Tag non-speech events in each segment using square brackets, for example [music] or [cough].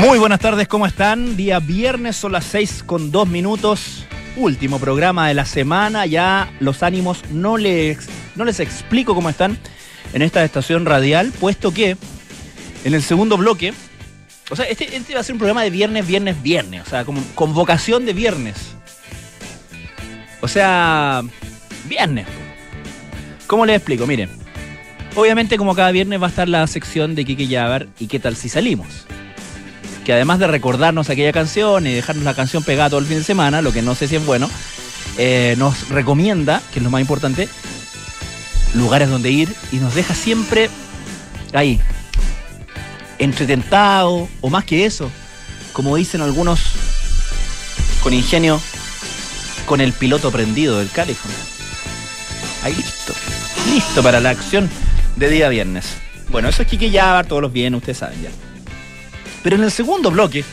Muy buenas tardes, ¿cómo están? Día viernes, son las 6 con 2 minutos. Último programa de la semana. Ya los ánimos no les, no les explico cómo están en esta estación radial, puesto que en el segundo bloque. O sea, este, este va a ser un programa de viernes, viernes, viernes. O sea, como convocación de viernes. O sea, viernes. ¿Cómo les explico? Miren. Obviamente, como cada viernes va a estar la sección de Kike Yavar y qué tal si salimos que además de recordarnos aquella canción y dejarnos la canción pegada todo el fin de semana, lo que no sé si es bueno, eh, nos recomienda, que es lo más importante, lugares donde ir y nos deja siempre ahí, entretentado, o más que eso, como dicen algunos con ingenio, con el piloto prendido del California. Ahí listo, listo para la acción de día viernes. Bueno, eso es Kike Yavar, todos los viernes, ustedes saben ya. Pero en el segundo bloque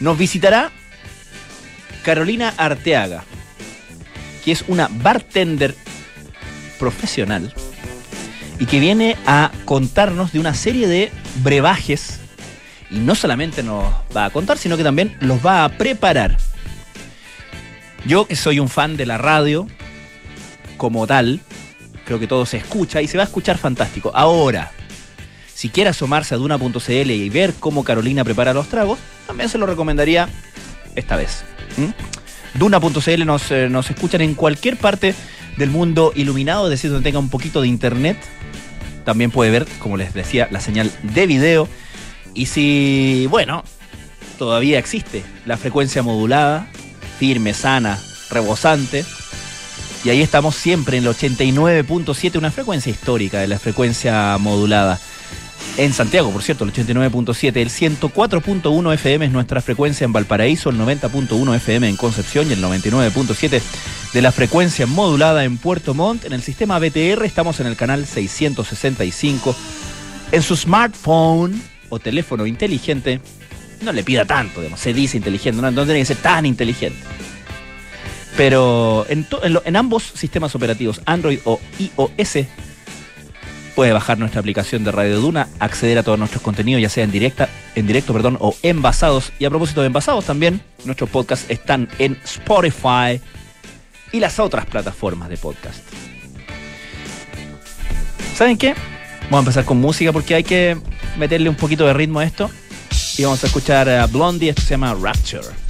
nos visitará Carolina Arteaga, que es una bartender profesional y que viene a contarnos de una serie de brebajes y no solamente nos va a contar, sino que también los va a preparar. Yo que soy un fan de la radio como tal, creo que todo se escucha y se va a escuchar fantástico. Ahora, si quiere asomarse a Duna.cl y ver cómo Carolina prepara los tragos, también se lo recomendaría esta vez. Duna.cl nos, eh, nos escuchan en cualquier parte del mundo iluminado, es decir, donde tenga un poquito de internet. También puede ver, como les decía, la señal de video. Y si, bueno, todavía existe la frecuencia modulada, firme, sana, rebosante. Y ahí estamos siempre en el 89.7, una frecuencia histórica de la frecuencia modulada en Santiago, por cierto, el 89.7, el 104.1 FM es nuestra frecuencia en Valparaíso, el 90.1 FM en Concepción y el 99.7 de la frecuencia modulada en Puerto Montt. En el sistema BTR estamos en el canal 665. En su smartphone o teléfono inteligente, no le pida tanto, se dice inteligente, no, tiene que ser tan inteligente. Pero en, en ambos sistemas operativos, Android o iOS, puede bajar nuestra aplicación de Radio Duna, acceder a todos nuestros contenidos, ya sea en directa, en directo, perdón, o envasados. Y a propósito de envasados también, nuestros podcasts están en Spotify y las otras plataformas de podcast. ¿Saben qué? Vamos a empezar con música porque hay que meterle un poquito de ritmo a esto. Y vamos a escuchar a Blondie, esto se llama Rapture.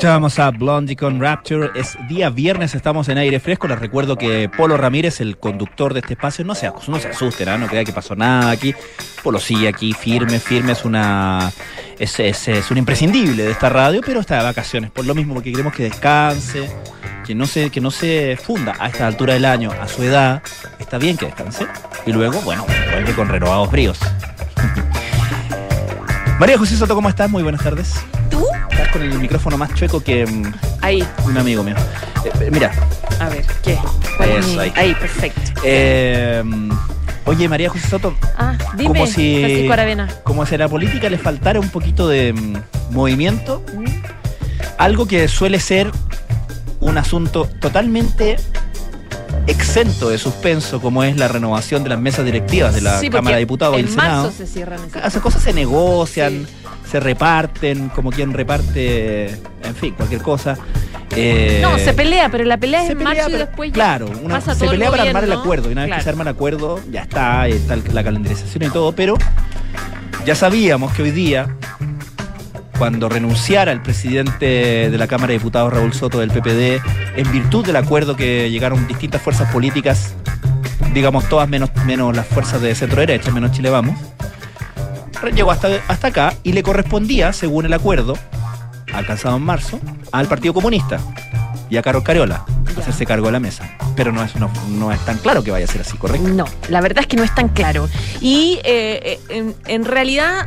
Escuchábamos a Blondie con Rapture. Es día viernes, estamos en aire fresco. Les recuerdo que Polo Ramírez, el conductor de este espacio, no se, no se asusten, no crea que pasó nada aquí. Polo sigue aquí, firme, firme, es una. Es, es, es un imprescindible de esta radio, pero está de vacaciones. Por lo mismo, porque queremos que descanse, que no se, que no se funda a esta altura del año, a su edad. Está bien que descanse. Y luego, bueno, vuelve con renovados bríos. [laughs] María José Soto, ¿cómo estás? Muy buenas tardes. Con el micrófono más chueco que mm, Ahí, un amigo mío. Eh, eh, mira, a ver, ¿qué? ¿Cuál es Eso, mi- ahí. perfecto. eh, oye, María José Soto, Ah, dime, como si- Francisco Aravena. como si a la política le faltara un poquito de mm, movimiento, ¿Mm? algo que suele ser un asunto totalmente exento de suspenso, como es la renovación de las mesas directivas de la Sí, porque Cámara de Diputados y En marzo Senado. se cierran esas Esas cosas se negocian, se reparten, como quien reparte, en fin, cualquier cosa. Eh, No, se pelea, pero la pelea es en pelea, marzo y pero- después ya Claro, una- pasa se todo el pelea para armar el acuerdo. Y una vez que se arma el acuerdo, ya está, está la calendarización y todo. Pero ya sabíamos que hoy día, cuando renunciara el presidente de la Cámara de Diputados, Raúl Soto, del PPD, en virtud del acuerdo que llegaron distintas fuerzas políticas, digamos todas menos, menos las fuerzas de centro derecha, menos Chile Vamos, llegó hasta, hasta acá y le correspondía, según el acuerdo alcanzado en marzo, al Partido Comunista y a Carol Cariola hacerse cargo de la mesa. Pero no es, no, no es tan claro que vaya a ser así, ¿correcto? No, la verdad es que no es tan claro. Y eh, eh, en, en realidad,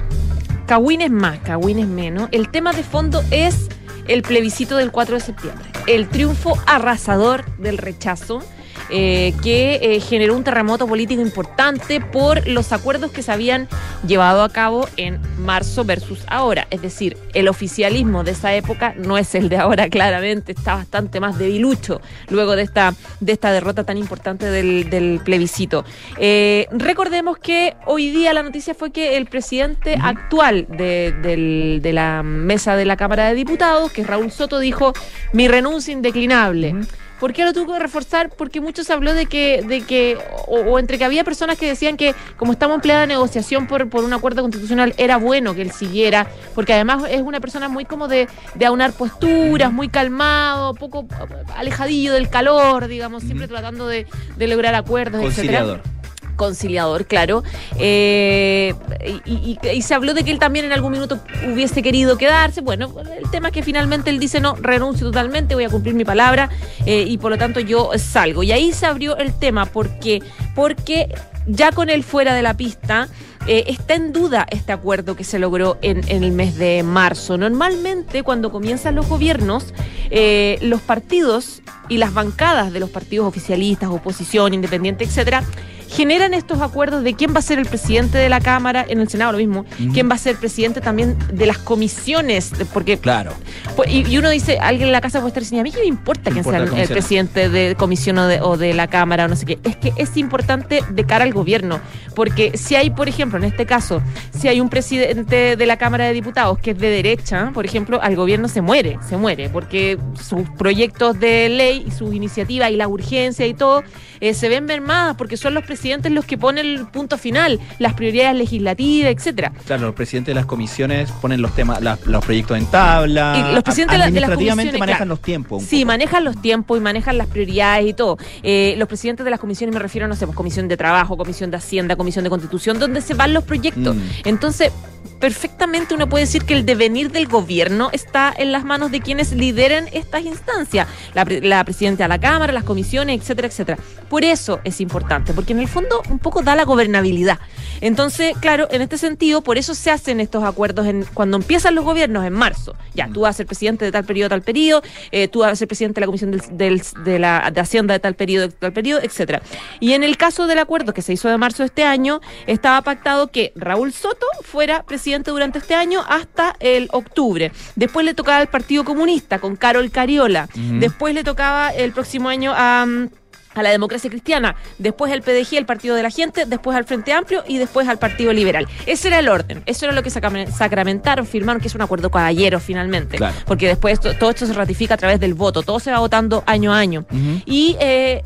Cawin es más, Cawin es menos. El tema de fondo es el plebiscito del 4 de septiembre. El triunfo arrasador del rechazo. Eh, que eh, generó un terremoto político importante por los acuerdos que se habían llevado a cabo en marzo versus ahora. Es decir, el oficialismo de esa época no es el de ahora, [laughs] claramente, está bastante más debilucho luego de esta, de esta derrota tan importante del, del plebiscito. Eh, recordemos que hoy día la noticia fue que el presidente actual de, del- de la mesa de la Cámara de Diputados, que es Raúl Soto, dijo mi renuncia indeclinable. ¿Por qué lo tuvo que reforzar? Porque mucho se habló de que, de que o, o entre que había personas que decían que como estamos en plena negociación por, por un acuerdo constitucional, era bueno que él siguiera, porque además es una persona muy como de, de aunar posturas, muy calmado, poco alejadillo del calor, digamos, siempre tratando de, de lograr acuerdos, etcétera Conciliador. claro. Eh, y, se habló de que él también en algún minuto hubiese querido quedarse. Bueno, el tema es que finalmente él dice no, renuncio totalmente, voy a cumplir mi palabra eh, y por lo tanto yo salgo. Y ahí se abrió el tema porque, porque ya con él fuera de la pista. eh, está en duda este acuerdo que se logró en, el mes de marzo. Normalmente cuando comienzan los gobiernos, los partidos y las bancadas de los partidos oficialistas, oposición, independiente, etcétera, generan estos acuerdos de quién va a ser el presidente de la Cámara, en el Senado lo mismo, quién va a ser presidente también de las comisiones, porque Claro. pues, y, y uno dice, alguien en la casa puede estar diciendo, a mí qué me importa quién sea el, presidente de comisión o de, o de la Cámara o no sé qué. Es que es importante de cara al gobierno, porque si hay, por ejemplo, en este caso, si hay un presidente de la Cámara de Diputados que es de derecha, por ejemplo, al gobierno se muere, se muere, porque sus proyectos de ley y sus iniciativas y la urgencia y todo eh, se ven mermadas porque son los presidentes presidentes los que ponen el punto final, las prioridades legislativas, etcétera. Claro, los presidentes de las comisiones ponen los temas, la- los proyectos en tabla. Y los presidentes de las administrativamente manejan claro. los tiempos. Sí, poco. manejan los tiempos y manejan las prioridades y todo. Eh, los presidentes de las comisiones, me refiero, no sé, pues, comisión de trabajo, comisión de hacienda, comisión de constitución, donde se van los proyectos. Mm. Entonces, perfectamente uno puede decir que el devenir del gobierno está en las manos de quienes lideren estas instancias, la, pre- la presidenta de la Cámara, las comisiones, etcétera, etcétera. Por eso es importante, porque en el fondo un poco da la gobernabilidad. Entonces, claro, en este sentido, por eso se hacen estos acuerdos cuando empiezan los gobiernos en marzo. Ya, tú vas a ser presidente de tal periodo tal periodo, eh, tú vas a ser presidente de la Comisión de, la, de Hacienda de tal periodo, tal periodo, etcétera. Y en el caso del acuerdo que se hizo de marzo de este año, estaba pactado que Raúl Soto fuera presidente durante este año hasta el octubre. Después le tocaba al Partido Comunista con Carol Cariola. Después le tocaba el próximo año a... a la democracia cristiana, después el PDG, el Partido de la Gente, después al Frente Amplio y después al Partido Liberal. Ese era el orden, eso era lo que sacramen- sacramentaron, firmaron, que es un acuerdo caballero finalmente, Claro. porque después todo esto se ratifica a través del voto, todo se va votando año a año. Y eh,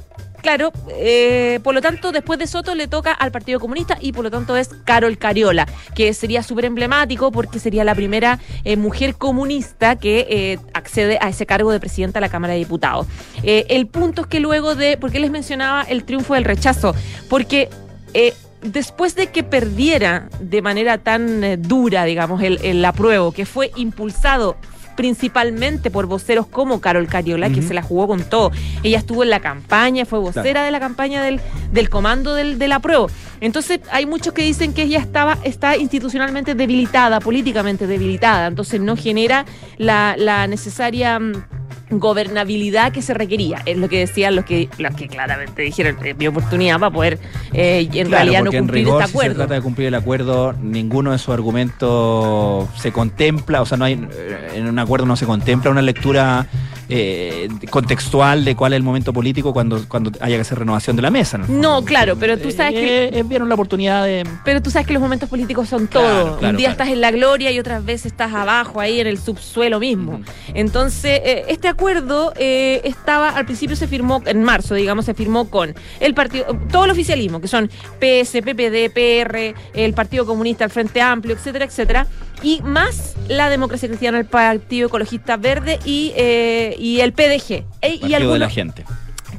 claro, eh, por lo tanto, después de Soto le toca al Partido Comunista y por lo tanto es Carol Cariola, que sería súper emblemático porque sería la primera eh, mujer comunista que eh, accede a ese cargo de presidenta de la Cámara de Diputados. Eh, el punto es que luego de, ¿por qué les mencionaba el triunfo del rechazo? Porque... eh, Después de que perdiera de manera tan dura, digamos, el, el apruebo, que fue impulsado principalmente por voceros como Carol Cariola, que se la jugó con todo. Ella estuvo en la campaña, fue vocera Claro. de la campaña del, del comando del, del apruebo. Entonces, hay muchos que dicen que ella estaba, está institucionalmente debilitada, políticamente debilitada, entonces no genera la, la necesaria mm, gobernabilidad que se requería. Es lo que decían los que, los que claramente dijeron, eh, mi oportunidad para poder eh, en Claro, realidad no en cumplir rigor, este si se acuerdo. trata de cumplir el acuerdo, ninguno de sus argumentos se contempla, o sea, no hay eh, en un acuerdo no se contempla una lectura eh, contextual de cuál es el momento político cuando, cuando haya que hacer renovación de la mesa. No, claro, pero tú sabes que Eh, eh, vieron la oportunidad de... Pero tú sabes que los momentos políticos son Claro, todo. claro, Un día claro. estás en la gloria y otras veces estás abajo, ahí en el subsuelo mismo. Entonces, eh, este acuerdo eh, estaba, al principio se firmó, en marzo, digamos, se firmó con el partido, todo el oficialismo, que son PS, PPD, PR, el Partido Comunista, el Frente Amplio, etcétera, etcétera. Y más la democracia cristiana, el Partido Ecologista Verde y, eh, y el PDG. E- y Partido de algunos- la gente.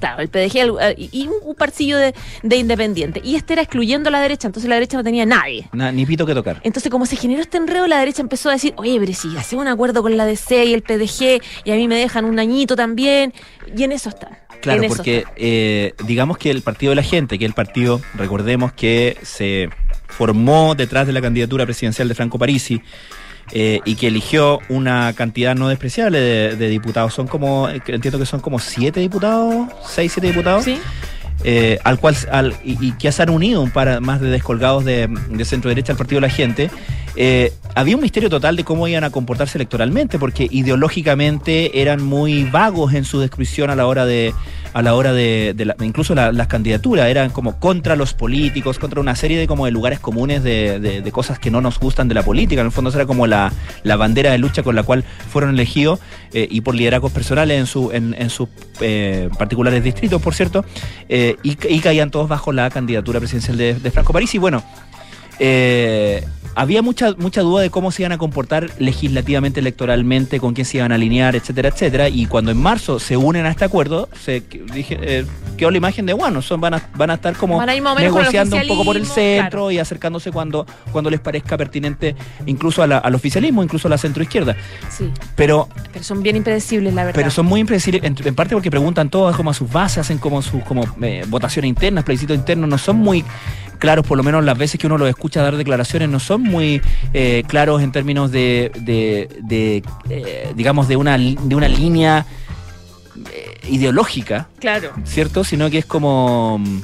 Claro, el PDG el- eh, y un, parcillo de, de independiente. Y este era excluyendo a la derecha, entonces la derecha no tenía nadie. Na- ni pito que tocar. Entonces, como se generó este enredo, la derecha empezó a decir, oye, pero si hacemos un acuerdo con la DC y el PDG, y a mí me dejan un añito también, y en eso están. Claro, porque eh, digamos que el Partido de la Gente, que el partido, recordemos que se formó detrás de la candidatura presidencial de Franco Parisi eh, y que eligió una cantidad no despreciable de, de diputados. Son como, eh, entiendo que son como siete diputados, seis, siete diputados. ¿Sí? eh, al cual al, y, y que se han unido un par más de descolgados de, de centro derecha al Partido de la Gente, eh, había un misterio total de cómo iban a comportarse electoralmente, porque ideológicamente eran muy vagos en su descripción a la hora de a la hora de, la- incluso la- las candidaturas eran como contra los políticos, contra una serie de como de lugares comunes de, cosas que no nos gustan de la política. En el fondo era como la, la bandera de lucha con la cual fueron elegidos eh, y por liderazgos personales en su en, sus eh, particulares distritos, por cierto, y, y caían todos bajo la candidatura presidencial de, de Franco París. Y bueno, eh, había mucha, mucha duda de cómo se iban a comportar legislativamente, electoralmente, con quién se iban a alinear, etcétera, etcétera. Y cuando en marzo se unen a este acuerdo, se dije, eh, quedó la imagen de, bueno, son, van, a, van a estar como Van a negociando un poco por el centro claro. y acercándose cuando, cuando les parezca pertinente, incluso a la- al oficialismo, incluso a la centroizquierda. Sí, Pero pero son bien impredecibles, la verdad. pero son muy impredecibles, en, en parte porque preguntan todas como a sus bases, hacen como sus como eh, votaciones internas, plebiscitos internos, no son muy claros, por lo menos las veces que uno los escucha dar declaraciones, no son muy eh, claros en términos de, de, de, eh, digamos, de una, de una línea eh, ideológica, Claro. ¿cierto? Sino que es como mm,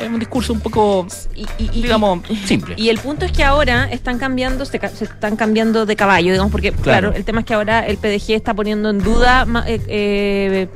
es un discurso un poco, Y, y- y- digamos, simple. Y el punto es que ahora están cambiando, se, se están cambiando de caballo, digamos, porque claro. Claro. el tema es que ahora el PDG está poniendo en duda eh, eh,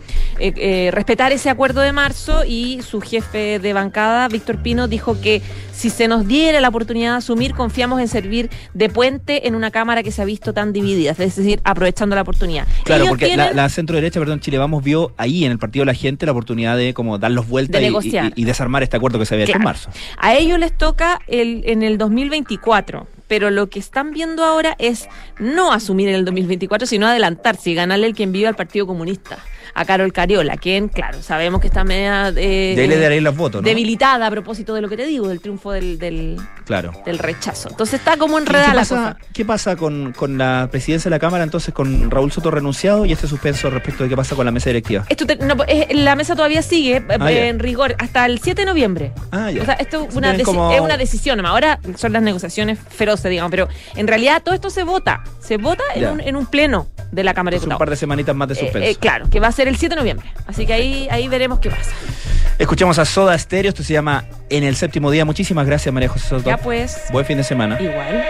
eh, respetar ese acuerdo de marzo y su jefe de bancada, Víctor Pino, dijo que si se nos diera la oportunidad de asumir, confiamos en servir de puente en una Cámara que se ha visto tan dividida, es decir, aprovechando la oportunidad. Claro, Ellos porque la, tienen- la centro derecha, perdón, Chile Vamos vio ahí en el partido de la gente la oportunidad de como vueltas y- y, negociar. y desarmar este acuerdo que se había hecho en marzo. A ellos les toca el, en el 2024, pero lo que están viendo ahora es no asumir en el 2024, sino adelantarse y ganarle el quien vive al Partido Comunista, a Carol Cariola, quien, claro, sabemos que está media eh, De ahí le daréis los votos, ¿no? debilitada a propósito de lo que te digo, del triunfo del, del, Claro. del rechazo. Entonces está como ¿Qué, enredada qué la pasa, cosa. qué pasa con, con la presidencia de la Cámara, entonces con Raúl Soto renunciado y este suspenso respecto de qué pasa con la mesa directiva? Esto te- no, es- la mesa todavía sigue eh, Ah, ya. en rigor hasta el 7 de noviembre. Ah, ya. O sea, esto es una, tienen deci- como- es una decisión. Ahora son las negociaciones feroces, digamos, pero en realidad todo esto se vota. Se vota en un, en un pleno de la Cámara de Entonces, un Diputados. par de semanitas más de Eh, suspenso. eh, claro, que va a ser el 7 de noviembre. Así que ahí, ahí veremos qué pasa. Escuchamos a Soda Stereo, esto se llama En el séptimo día. Muchísimas gracias, María José Soto. Ya pues, Buen fin de semana. igual.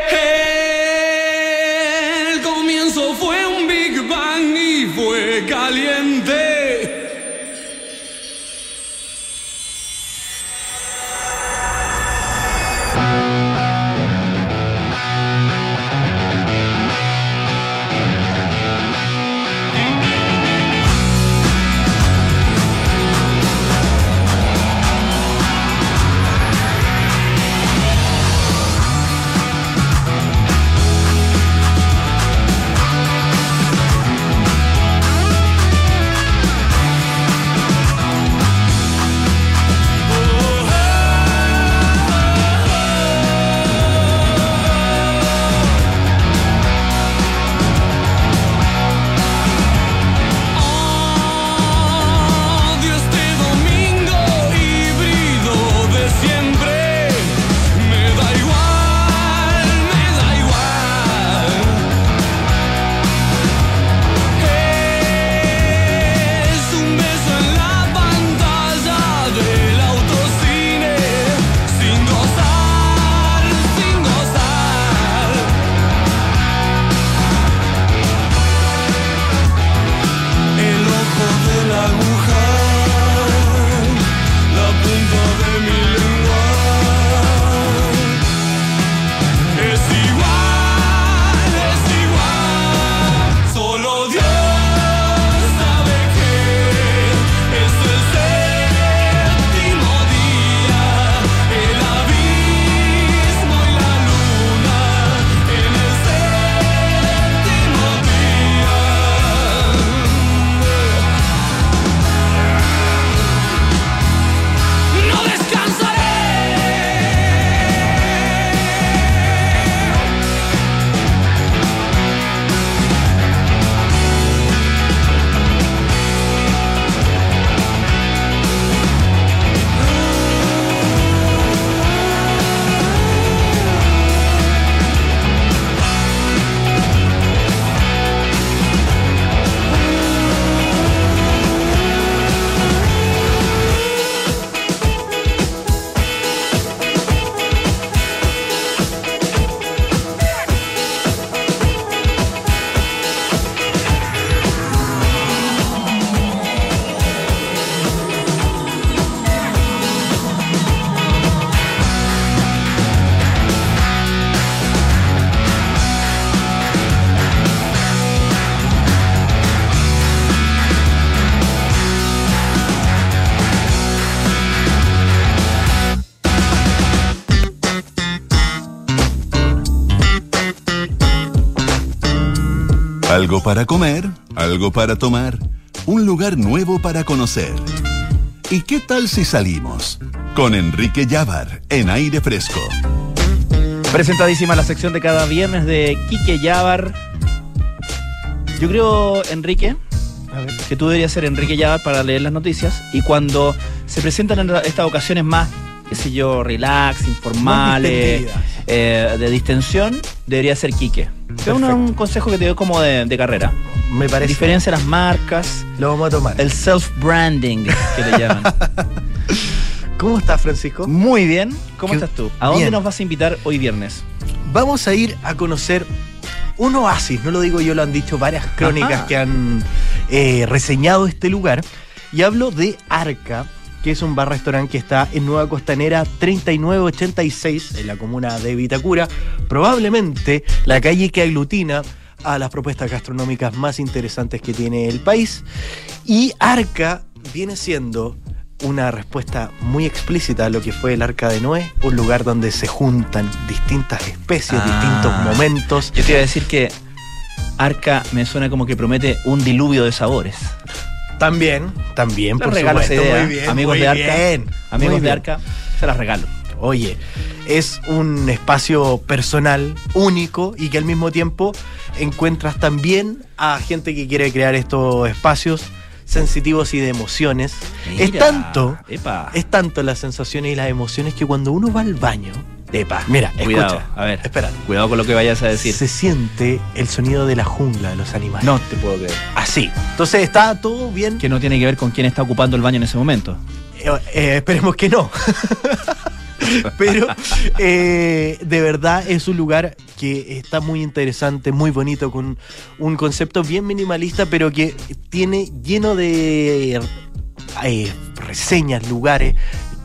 El comienzo fue un Big Bang y fue caliente. Algo para comer, algo para tomar, un lugar nuevo para conocer. ¿Y qué tal si salimos? Con Enrique Llávar, en aire fresco. Presentadísima la sección de cada viernes de Quique Yavar. Yo creo, Enrique, que tú deberías ser Enrique Yavar para leer las noticias. Y cuando se presentan en estas ocasiones más, qué sé yo, relax, informales, eh, de distensión, debería ser Quique. Es un, un consejo que te doy como de, de carrera. Me parece. Diferencia las marcas, Lo vamos a tomar. el self-branding que le llaman. [laughs] ¿Cómo estás, Francisco? Muy bien. ¿Cómo Qué- estás tú? ¿A dónde bien. nos vas a invitar hoy viernes? Vamos a ir a conocer un oasis, no lo digo yo, lo han dicho varias crónicas Ajá. que han eh, reseñado este lugar. Y hablo de Arca, que es un bar-restaurante que está en Nueva Costanera 3986, en la comuna de Vitacura. Probablemente la calle que aglutina a las propuestas gastronómicas más interesantes que tiene el país. Y Arca viene siendo una respuesta muy explícita a lo que fue el Arca de Noé, un lugar donde se juntan distintas especies, Ah. distintos momentos. Yo te iba a decir que Arca me suena como que promete un diluvio de sabores. También, también, Les por regalo esa idea. muy bien, Amigos muy de Arca. bien, Amigos de. Arca, se las regalo. Oye, es un espacio personal, único y que al mismo tiempo encuentras también a gente que quiere crear estos espacios sensitivos y de emociones. es tanto, Epa. es tanto las sensaciones y las emociones que cuando uno va al baño, Epa. mira, Cuidado. escucha, A ver. espera, Cuidado con lo que vayas a decir. se siente el sonido de la jungla de los animales. No te puedo creer. así. Entonces está todo bien. Que no tiene que ver con quién está ocupando el baño en ese momento. Eh, eh, esperemos que no. [laughs] Pero eh, de verdad es un lugar que está muy interesante, muy bonito, con un concepto bien minimalista, pero que tiene lleno de eh, reseñas, lugares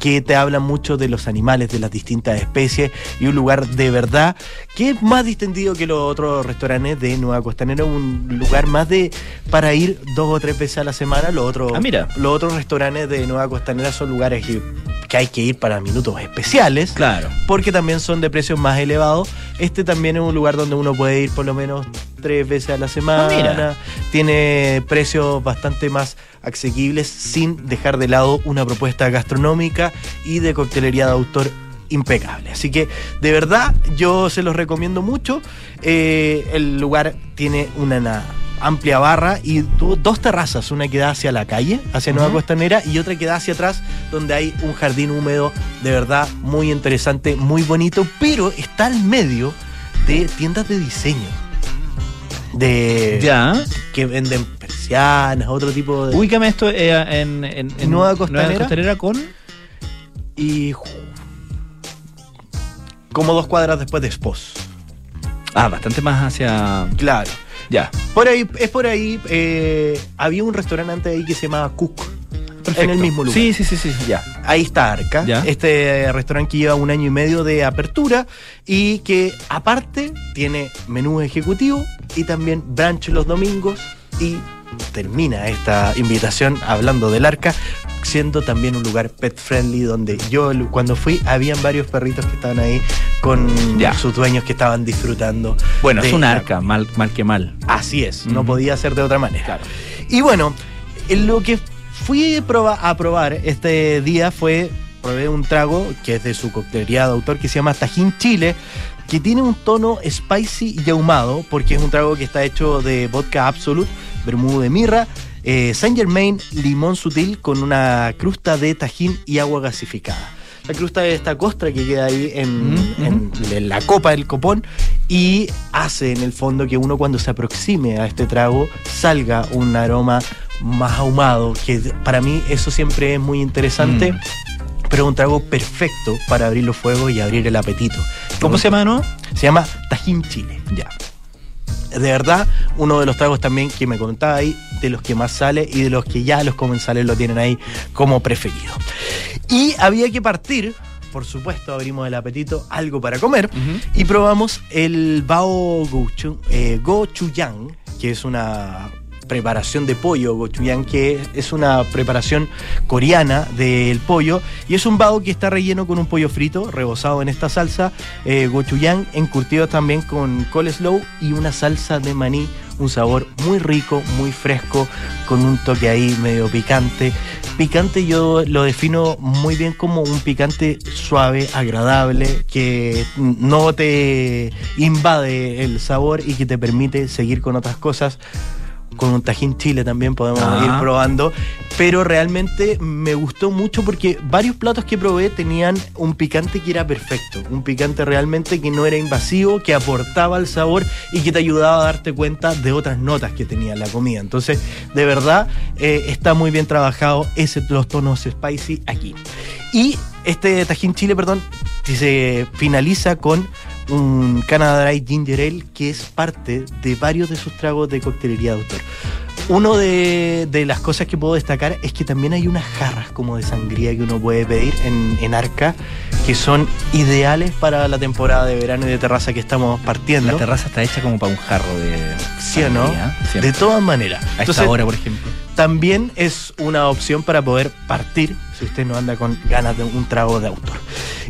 que te hablan mucho de los animales, de las distintas especies, y un lugar de verdad que es más distendido que los otros restaurantes de Nueva Costanera, un lugar más de para ir dos o tres veces a la semana. Los otros, Ah, mira. los otros restaurantes de Nueva Costanera son lugares que, hay que ir para minutos especiales Claro. porque también son de precios más elevados. Este también es un lugar donde uno puede ir por lo menos tres veces a la semana. Ah, mira. Tiene precios bastante más asequibles sin dejar de lado una propuesta gastronómica y de coctelería de autor impecable. Así que de verdad yo se los recomiendo mucho. Eh, el lugar tiene una, na- amplia barra y tu- dos terrazas, una que da hacia la calle, hacia Nueva. Costanera, y otra que da hacia atrás, donde hay un jardín húmedo de verdad muy interesante, muy bonito, pero está al medio de tiendas de diseño. De Ya. que venden persianas, otro tipo de. Ubícame esto eh, en, en, en Nueva Costanera. Costanera con. y como dos cuadras después de Spos. Ah, bastante más hacia. Claro. Ya. Por ahí, es por ahí. eh, había un restaurante antes ahí que se llamaba Cook. En el mismo lugar. Sí, sí, sí, sí. Ya. Ahí está Arca, Ya. este restaurante que lleva un año y medio de apertura y que aparte tiene menú ejecutivo y también brunch los domingos y termina esta invitación hablando del Arca siendo también un lugar pet friendly donde yo cuando fui habían varios perritos que estaban ahí con Ya. sus dueños que estaban disfrutando. Bueno, es un arca, mal, mal que mal. Así es, no podía ser de otra manera. Claro. Y bueno, en lo que fui a probar este día fue, probé un trago que es de su coctelería de autor que se llama Tajín Chile, que tiene un tono spicy y ahumado, porque es un trago que está hecho de vodka Absolute, vermú de mirra, eh, Saint Germain, limón sutil con una crusta de tajín y agua gasificada. La crusta es esta costra que queda ahí en, Ujú, en- en la copa del copón y hace en el fondo que uno cuando se aproxime a este trago salga un aroma más ahumado, que para mí eso siempre es muy interesante, Mm. pero es un trago perfecto para abrir los fuegos y abrir el apetito. ¿Cómo se llama, no? Se llama Tajín Chile. Ya. De verdad, uno de los tragos también que me contaba ahí, de los que más sale y de los que ya los comensales lo tienen ahí como preferido. Y había que partir, por supuesto, abrimos el apetito, algo para comer, y probamos el Bao Gochu- eh, Gochujang, que es una preparación de pollo gochujang, que es una preparación coreana del pollo, y es un bao que está relleno con un pollo frito, rebozado en esta salsa, eh, gochujang, encurtido también con coleslaw y una salsa de maní, un sabor muy rico, muy fresco, con un toque ahí medio picante. Picante yo lo defino muy bien como un picante suave, agradable, que no te invade el sabor y que te permite seguir con otras cosas. Con un tajín chile también podemos Ah. ir probando. Pero realmente me gustó mucho porque varios platos que probé tenían un picante que era perfecto. Un picante realmente que no era invasivo, que aportaba al sabor y que te ayudaba a darte cuenta de otras notas que tenía la comida. Entonces, de verdad, eh, está muy bien trabajado ese, los tonos spicy aquí. Y este tajín chile, perdón, se finaliza con un Canada Dry Ginger Ale que es parte de varios de sus tragos de coctelería de autor. Uno de, de las cosas que puedo destacar es que también hay unas jarras como de sangría que uno puede pedir en, en Arca que son ideales para la temporada de verano y de terraza que estamos partiendo. La terraza está hecha como para un jarro de. ¿Sí o no? siempre. De todas maneras. A Entonces, esta hora, por ejemplo. también es una opción para poder partir si usted no anda con ganas de un trago de autor.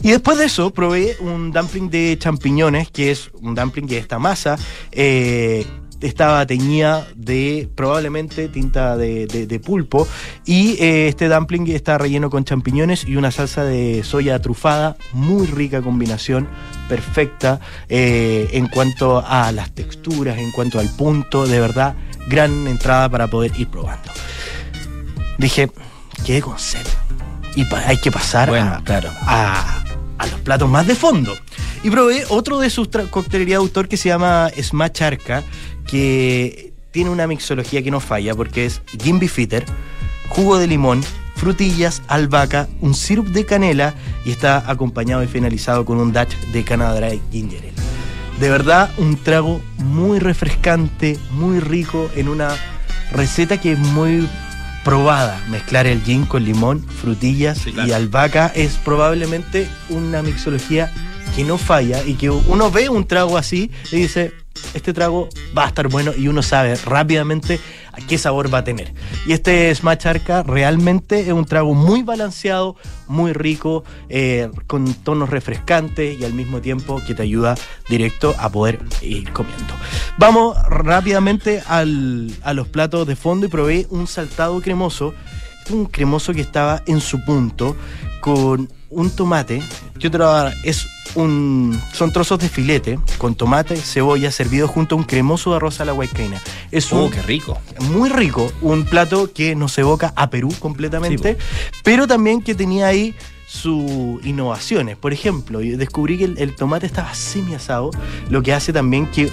Y después de eso probé un dumpling de champiñones, que es un dumpling que esta masa eh, estaba teñida de probablemente tinta de, de- de pulpo y eh, este dumpling está relleno con champiñones y una salsa de soya trufada, muy rica combinación, perfecta eh, en cuanto a las texturas, en cuanto al punto, de verdad, gran entrada para poder ir probando. Dije, quedé con sed. Y hay que pasar Bueno, a, claro. a, a los platos más de fondo. Y probé otro de sus coctelería de autor que se llama Smash Arca, que tiene una mixología que no falla porque es gin bitter, jugo de limón, frutillas, albahaca, un sirup de canela y está acompañado y finalizado con un dash de Canada Dry Ginger Ale. De verdad, un trago muy refrescante, muy rico en una receta que es muy probada. Mezclar el gin con limón, frutillas Sí, claro. y albahaca es probablemente una mixología que no falla y que uno ve un trago así y dice, este trago va a estar bueno y uno sabe rápidamente a qué sabor va a tener. Y este Smash Arca realmente es un trago muy balanceado, muy rico, eh, con tonos refrescantes y al mismo tiempo que te ayuda directo a poder ir comiendo. Vamos rápidamente a los platos de fondo y probé un saltado cremoso. Un cremoso que estaba en su punto con un tomate. Yo te lo voy a dar, es un, son trozos de filete con tomate, cebolla, servido junto a un cremoso de arroz a la huaycaina. Es un Oh, qué rico. muy rico, un plato que nos evoca a Perú completamente, Sí, pero también que tenía ahí sus innovaciones. Por ejemplo, yo descubrí que el, el tomate estaba semi asado, lo que hace también que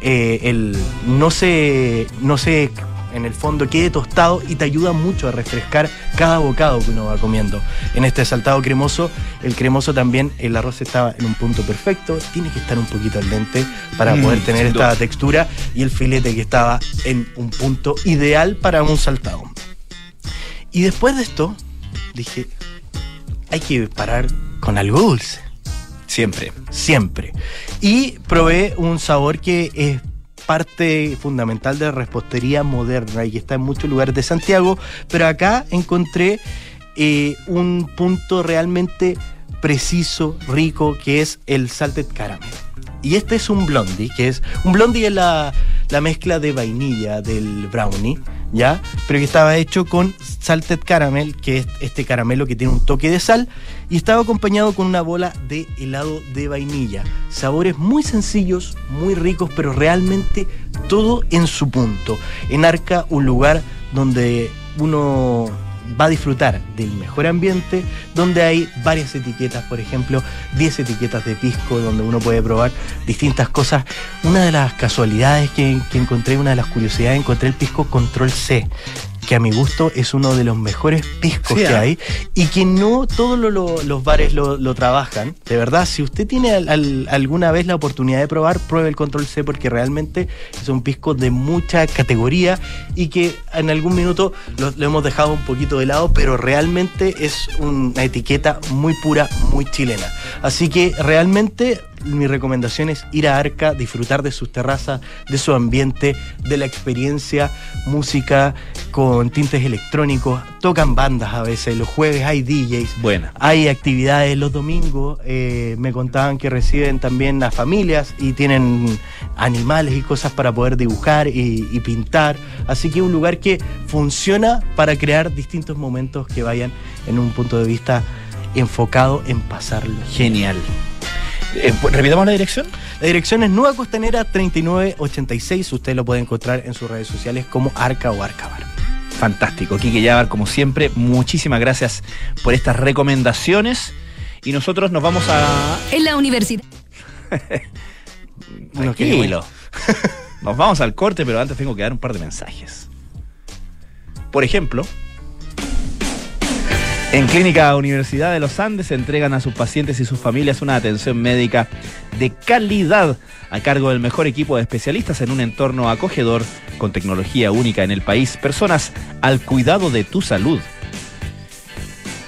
eh, el, no se, no se en el fondo quede tostado y te ayuda mucho a refrescar cada bocado que uno va comiendo. En este saltado cremoso, el cremoso también, el arroz estaba en un punto perfecto, tiene que estar un poquito al dente para Mm, poder tener esta textura y el filete que estaba en un punto ideal para un saltado. Y después de esto, dije, hay que parar con algo dulce Siempre. siempre. Y probé un sabor que es parte fundamental de la repostería moderna y que está en muchos lugares de Santiago, pero acá encontré eh, un punto realmente preciso, rico, que es el salted caramel. Y este es un blondie, que es un blondie es la, la mezcla de vainilla del brownie, ¿ya? Pero que estaba hecho con salted caramel, que es este caramelo que tiene un toque de sal, y estaba acompañado con una bola de helado de vainilla. Sabores muy sencillos, muy ricos, pero realmente todo en su punto. En Arca, un lugar donde uno va a disfrutar del mejor ambiente, donde hay varias etiquetas, por ejemplo, 10 etiquetas de pisco, donde uno puede probar distintas cosas. Una de las casualidades que, que encontré, una de las curiosidades, encontré el pisco Control C, que a mi gusto es uno de los mejores piscos Sí, que ah. hay y que no todos lo- lo- los bares lo, lo trabajan. De verdad, si usted tiene al- al- alguna vez la oportunidad de probar, pruebe el Control C porque realmente es un pisco de mucha categoría y que en algún minuto lo, lo hemos dejado un poquito de lado, pero realmente es una etiqueta muy pura, muy chilena. Así que realmente mi recomendación es ir a Arca, disfrutar de sus terrazas, de su ambiente, de la experiencia, música con tintes electrónicos, tocan bandas a veces, los jueves hay DJs, hay actividades los domingos, eh, me contaban que reciben también a familias y tienen animales y cosas para poder dibujar y, y pintar. Así que es un lugar que funciona para crear distintos momentos que vayan en un punto de vista enfocado en pasarlo. Genial. Eh, pues, repitamos la dirección. La dirección es Nueva Costanera 3986. Usted lo puede encontrar en sus redes sociales como Arca o Arcabar. Fantástico. Quique Yabar, como siempre, muchísimas gracias por estas recomendaciones. Y nosotros nos vamos a. En la universidad. [laughs] Tranquilo. [laughs] Nos vamos al corte, pero antes tengo que dar un par de mensajes. Por ejemplo, En Clínica Universidad de los Andes entregan a sus pacientes y sus familias una atención médica de calidad a cargo del mejor equipo de especialistas en un entorno acogedor con tecnología única en el país, personas al cuidado de tu salud.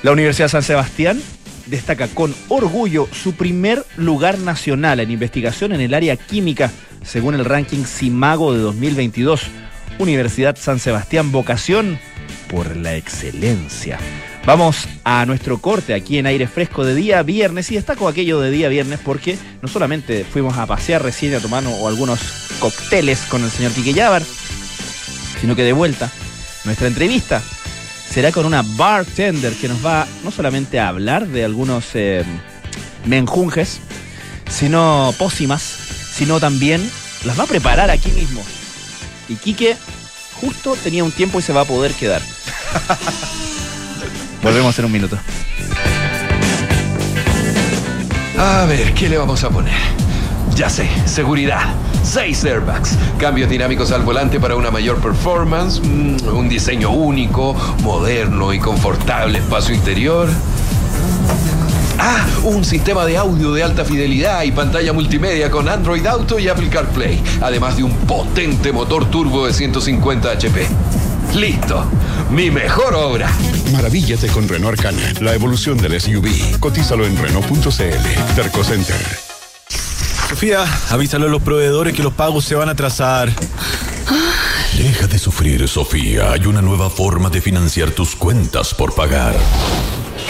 La Universidad San Sebastián destaca con orgullo su primer lugar nacional en investigación en el área química, según el ranking CIMAGO de 2022. Universidad San Sebastián, vocación por la excelencia. Vamos a nuestro corte aquí en aire fresco de día viernes y destaco aquello de día viernes porque no solamente fuimos a pasear recién a tomar o algunos cócteles con el señor Quique Yabar, sino que de vuelta nuestra entrevista será con una bartender que nos va no solamente a hablar de algunos eh, menjunjes, sino pócimas, sino también las va a preparar aquí mismo. Y Quique justo tenía un tiempo y se va a poder quedar. [laughs] Volvemos en un minuto. A ver, ¿qué le vamos a poner? Ya sé, seguridad. Seis airbags, cambios dinámicos al volante para una mayor performance, mm, un diseño único, moderno y confortable espacio interior. Ah, un sistema de audio de alta fidelidad y pantalla multimedia con Android Auto y Apple CarPlay, además de un potente motor turbo de 150 HP. Listo, mi mejor obra. Maravíllate con Renault Arcana, la evolución del SUV. Cotízalo en Renault.cl. Terco Center. Sofía, avísalo a los proveedores que los pagos se van a atrasar. Deja de sufrir, Sofía. Hay una nueva forma de financiar tus cuentas por pagar.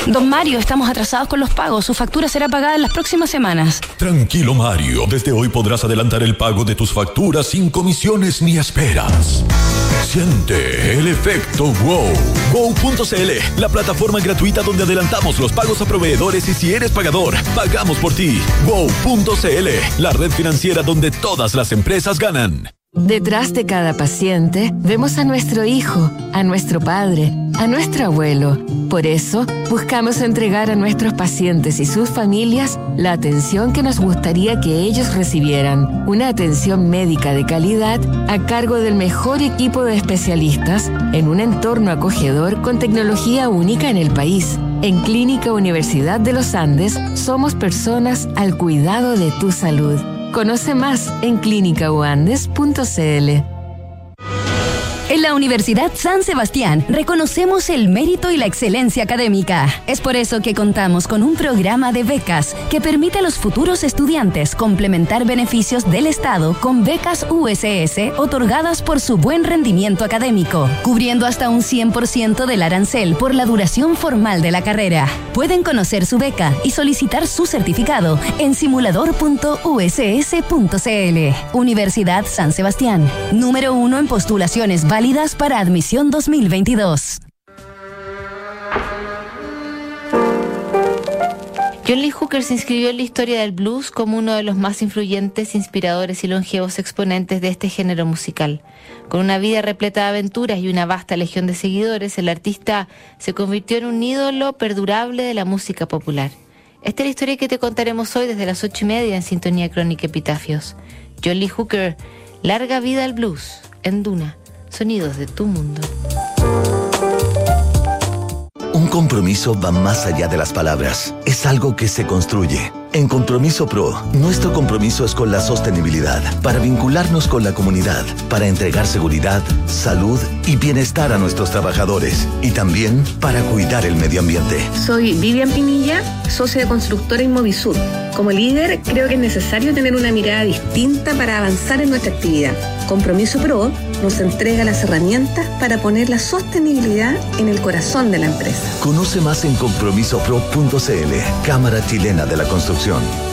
Don Mario, estamos atrasados con los pagos. Su factura será pagada en las próximas semanas. Tranquilo, Mario. Desde hoy podrás adelantar el pago de tus facturas sin comisiones ni esperas. Siente el efecto wow. Wow.cl, la plataforma gratuita donde adelantamos los pagos a proveedores y si eres pagador, pagamos por ti. Wow.cl, la red financiera donde todas las empresas ganan. Detrás de cada paciente vemos a nuestro hijo, a nuestro padre, a nuestro abuelo. Por eso, buscamos entregar a nuestros pacientes y sus familias la atención que nos gustaría que ellos recibieran. Una atención médica de calidad a cargo del mejor equipo de especialistas en un entorno acogedor con tecnología única en el país. En Clínica Universidad de los Andes somos personas al cuidado de tu salud. Conoce más en clínicauandes.cl. En la Universidad San Sebastián reconocemos el mérito y la excelencia académica. Es por eso que contamos con un programa de becas que permite a los futuros estudiantes complementar beneficios del Estado con becas USS otorgadas por su buen rendimiento académico, cubriendo hasta un 100% del arancel por la duración formal de la carrera. Pueden conocer su beca y solicitar su certificado en simulador.uss.cl. Universidad San Sebastián, número uno en postulaciones válidas para admisión 2022. John Lee Hooker se inscribió en la historia del blues como uno de los más influyentes, inspiradores y longevos exponentes de este género musical. Con una vida repleta de aventuras y una vasta legión de seguidores, el artista se convirtió en un ídolo perdurable de la música popular. Esta es la historia que te contaremos hoy desde las ocho y media en Sintonía Crónica Epitafios. John Lee Hooker, larga vida al blues, en Duna, sonidos de tu mundo. Un compromiso va más allá de las palabras. Es algo que se construye. En Compromiso Pro, nuestro compromiso es con la sostenibilidad, para vincularnos con la comunidad, para entregar seguridad, salud y bienestar a nuestros trabajadores y también para cuidar el medio ambiente. Soy Vivian Pinilla, socia de constructora Inmovisur. Como líder, creo que es necesario tener una mirada distinta para avanzar en nuestra actividad. Compromiso Pro nos entrega las herramientas para poner la sostenibilidad en el corazón de la empresa. Conoce más en compromisopro.cl, Cámara Chilena de la Construcción.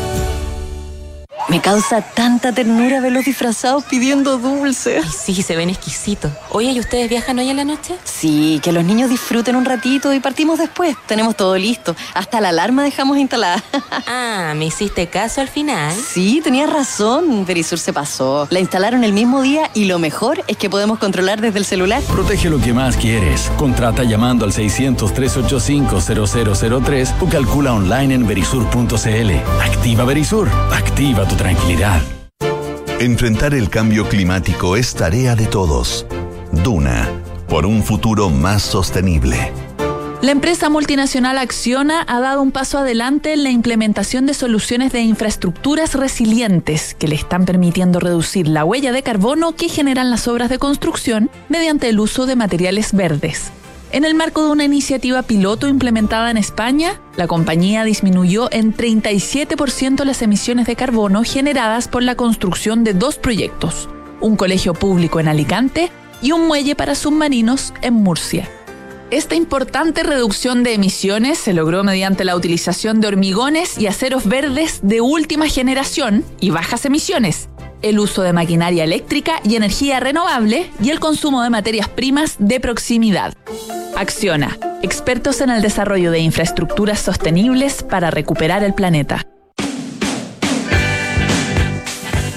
Me causa tanta ternura verlos disfrazados pidiendo dulces. Ay, sí, se ven exquisitos. Oye, ¿y ustedes viajan hoy en la noche? Sí, que los niños disfruten un ratito y partimos después. Tenemos todo listo. Hasta la alarma dejamos instalada. [laughs] ah, ¿me hiciste caso al final? Sí, tenías razón. Verisur se pasó. La instalaron el mismo día y lo mejor es que podemos controlar desde el celular. Protege lo que más quieres. Contrata llamando al 600-385-0003 o calcula online en verisur.cl. Activa Verisur. Activa tu tranquilidad. Enfrentar el cambio climático es tarea de todos. Duna, por un futuro más sostenible. La empresa multinacional Acciona ha dado un paso adelante en la implementación de soluciones de infraestructuras resilientes que le están permitiendo reducir la huella de carbono que generan las obras de construcción mediante el uso de materiales verdes. En el marco de una iniciativa piloto implementada en España, la compañía disminuyó en 37% las emisiones de carbono generadas por la construcción de dos proyectos, un colegio público en Alicante y un muelle para submarinos en Murcia. Esta importante reducción de emisiones se logró mediante la utilización de hormigones y aceros verdes de última generación y bajas emisiones, el uso de maquinaria eléctrica y energía renovable y el consumo de materias primas de proximidad. Acciona, expertos en el desarrollo de infraestructuras sostenibles para recuperar el planeta.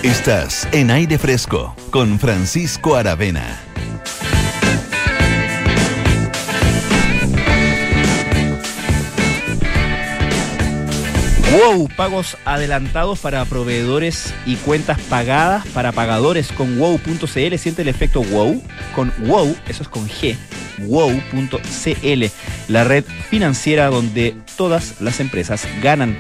Estás en aire fresco con Francisco Aravena. WOW, pagos adelantados para proveedores y cuentas pagadas para pagadores con wow.cl. Siente el efecto wow. Con wow, eso es con G, wow.cl, la red financiera donde todas las empresas ganan.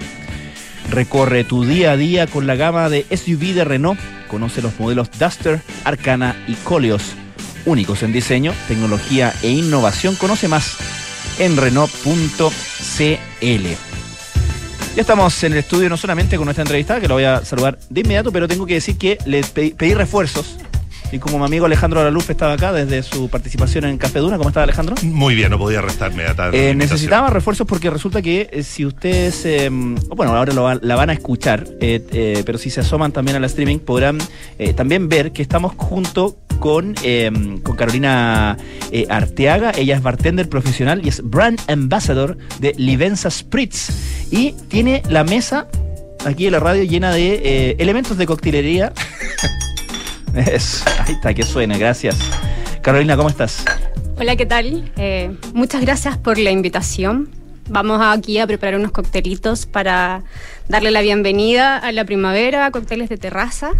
Recorre tu día a día con la gama de SUV de Renault. Conoce los modelos Duster, Arcana y Coleos. Únicos en diseño, tecnología e innovación. Conoce más en Renault.cl. Ya estamos en el estudio no solamente con nuestra entrevistada, que lo voy a saludar de inmediato, pero tengo que decir que le pedí, pedí refuerzos. Y como mi amigo Alejandro Alaluf estaba acá desde su participación en Café Duna, ¿cómo está Alejandro? Muy bien, no podía restarme a tal. Eh, necesitaba refuerzos porque resulta que eh, si ustedes, eh, bueno, ahora lo la van a escuchar, eh, eh, pero si se asoman también a la streaming podrán también ver que estamos junto con, eh, con Carolina Arteaga. Ella es bartender profesional y es brand ambassador de Livenza Spritz. Y tiene la mesa aquí en la radio llena de elementos de coctelería. [laughs] [laughs] Es- ahí está, que suena, gracias. Carolina, ¿cómo estás? Hola, ¿qué tal? Eh, muchas gracias por la invitación. Vamos aquí a preparar unos coctelitos para darle la bienvenida a la primavera, cócteles de terraza,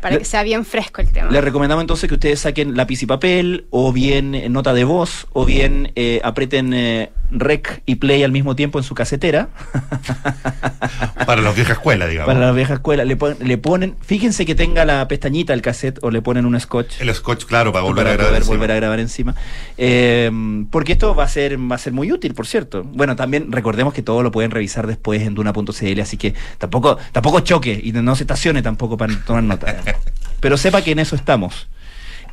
para Le- que sea bien fresco el tema. Les recomendamos entonces que ustedes saquen lápiz y papel, o bien nota de voz, o bien eh, aprieten eh, rec y play al mismo tiempo en su casetera. [laughs] Para la vieja escuela, digamos. Para la vieja escuela. Le, pon- le ponen, fíjense que tenga la pestañita el cassette o le ponen un scotch. El scotch, claro, para volver a grabar poder volver a grabar encima. Eh, porque esto va a ser va a ser muy útil, por cierto. Bueno, también recordemos que todo lo pueden revisar después en duna.cl, así que tampoco tampoco choque y no se estacione tampoco para tomar nota. [laughs] Pero sepa que en eso estamos.